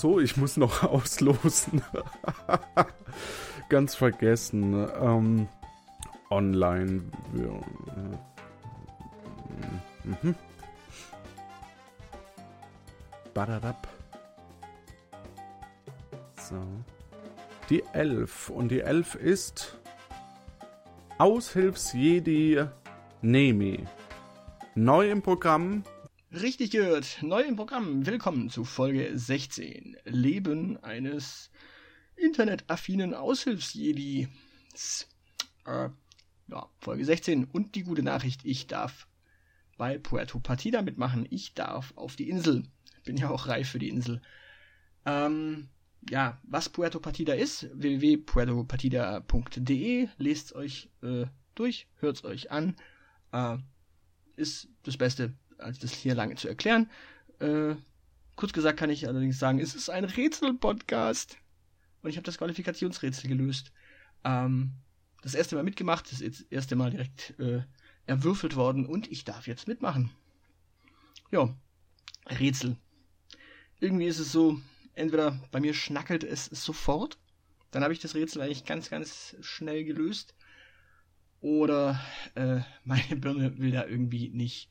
so, ich muss noch auslosen. Ganz vergessen. Ähm, online. Ja. Mhm. Badadab. So. Die Elf. Und die Elf ist Aushilfsjedi Nemi. Neu im Programm. Richtig gehört. Neu im Programm. Willkommen zu Folge 16. Leben eines internetaffinen Aushilfsjedis. Äh, ja, Folge 16. Und die gute Nachricht, ich darf bei Puerto Partida mitmachen. Ich darf auf die Insel. Bin ja auch reif für die Insel. Ähm, ja, was Puerto Partida ist, www.puertopartida.de, lest euch äh, durch, hört es euch an. Äh, ist das Beste, als das hier lange zu erklären. Äh, kurz gesagt kann ich allerdings sagen, es ist ein Rätsel-Podcast. Und ich habe das Qualifikationsrätsel gelöst. Ähm, das erste Mal mitgemacht, das erste Mal direkt äh, erwürfelt worden und ich darf jetzt mitmachen. Ja, Rätsel. Irgendwie ist es so, entweder bei mir schnackelt es sofort, dann habe ich das Rätsel eigentlich ganz, ganz schnell gelöst, oder äh, meine Birne will da irgendwie nicht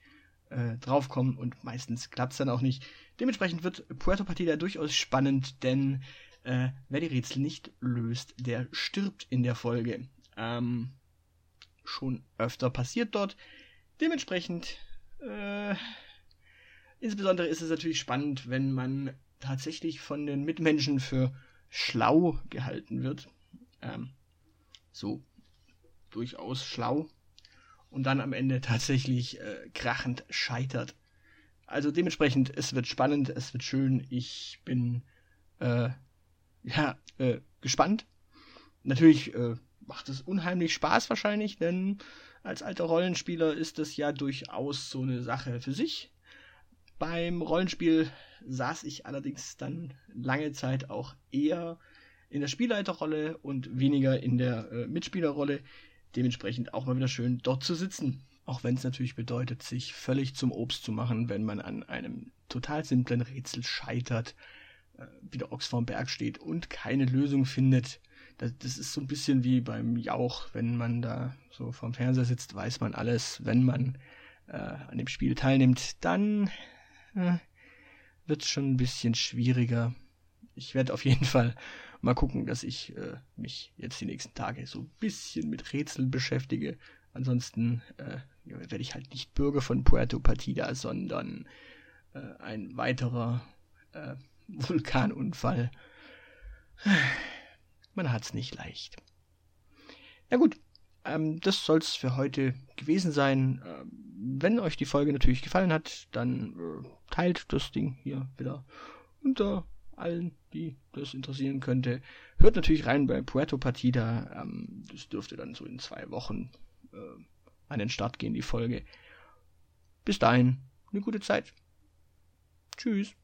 äh, draufkommen und meistens klappt es dann auch nicht. Dementsprechend wird Puerto Partida durchaus spannend, denn äh, wer die Rätsel nicht löst, der stirbt in der Folge. Ähm, schon öfter passiert dort. Dementsprechend, äh, insbesondere ist es natürlich spannend, wenn man tatsächlich von den Mitmenschen für schlau gehalten wird. Ähm, so durchaus schlau und dann am Ende tatsächlich äh, krachend scheitert. Also dementsprechend, es wird spannend, es wird schön. Ich bin äh, ja äh, gespannt. Natürlich äh, macht es unheimlich Spaß wahrscheinlich, denn als alter Rollenspieler ist das ja durchaus so eine Sache für sich. Beim Rollenspiel saß ich allerdings dann lange Zeit auch eher in der Spielleiterrolle und weniger in der äh, Mitspielerrolle. Dementsprechend auch mal wieder schön dort zu sitzen. Auch wenn es natürlich bedeutet, sich völlig zum Obst zu machen, wenn man an einem total simplen Rätsel scheitert, äh, wie der Ochs vorm Berg steht und keine Lösung findet. Das, das, ist so ein bisschen wie beim Jauch, wenn man da so vorm Fernseher sitzt, weiß man alles. Wenn man äh, an dem Spiel teilnimmt, dann äh, wird es schon ein bisschen schwieriger. Ich werde auf jeden Fall mal gucken, dass ich äh, mich jetzt die nächsten Tage so ein bisschen mit Rätseln beschäftige. Ansonsten äh, werde ich halt nicht Bürger von Puerto Partida, sondern äh, ein weiterer äh, Vulkanunfall. Man hat's nicht leicht. Na gut, ähm, das soll's für heute gewesen sein. Ähm, wenn euch die Folge natürlich gefallen hat, dann äh, teilt das Ding hier wieder unter allen, die das interessieren könnte. Hört natürlich rein bei Puerto Partida. Ähm, das dürfte dann so in zwei Wochen äh, an den Start gehen, die Folge. Bis dahin, eine gute Zeit. Tschüss.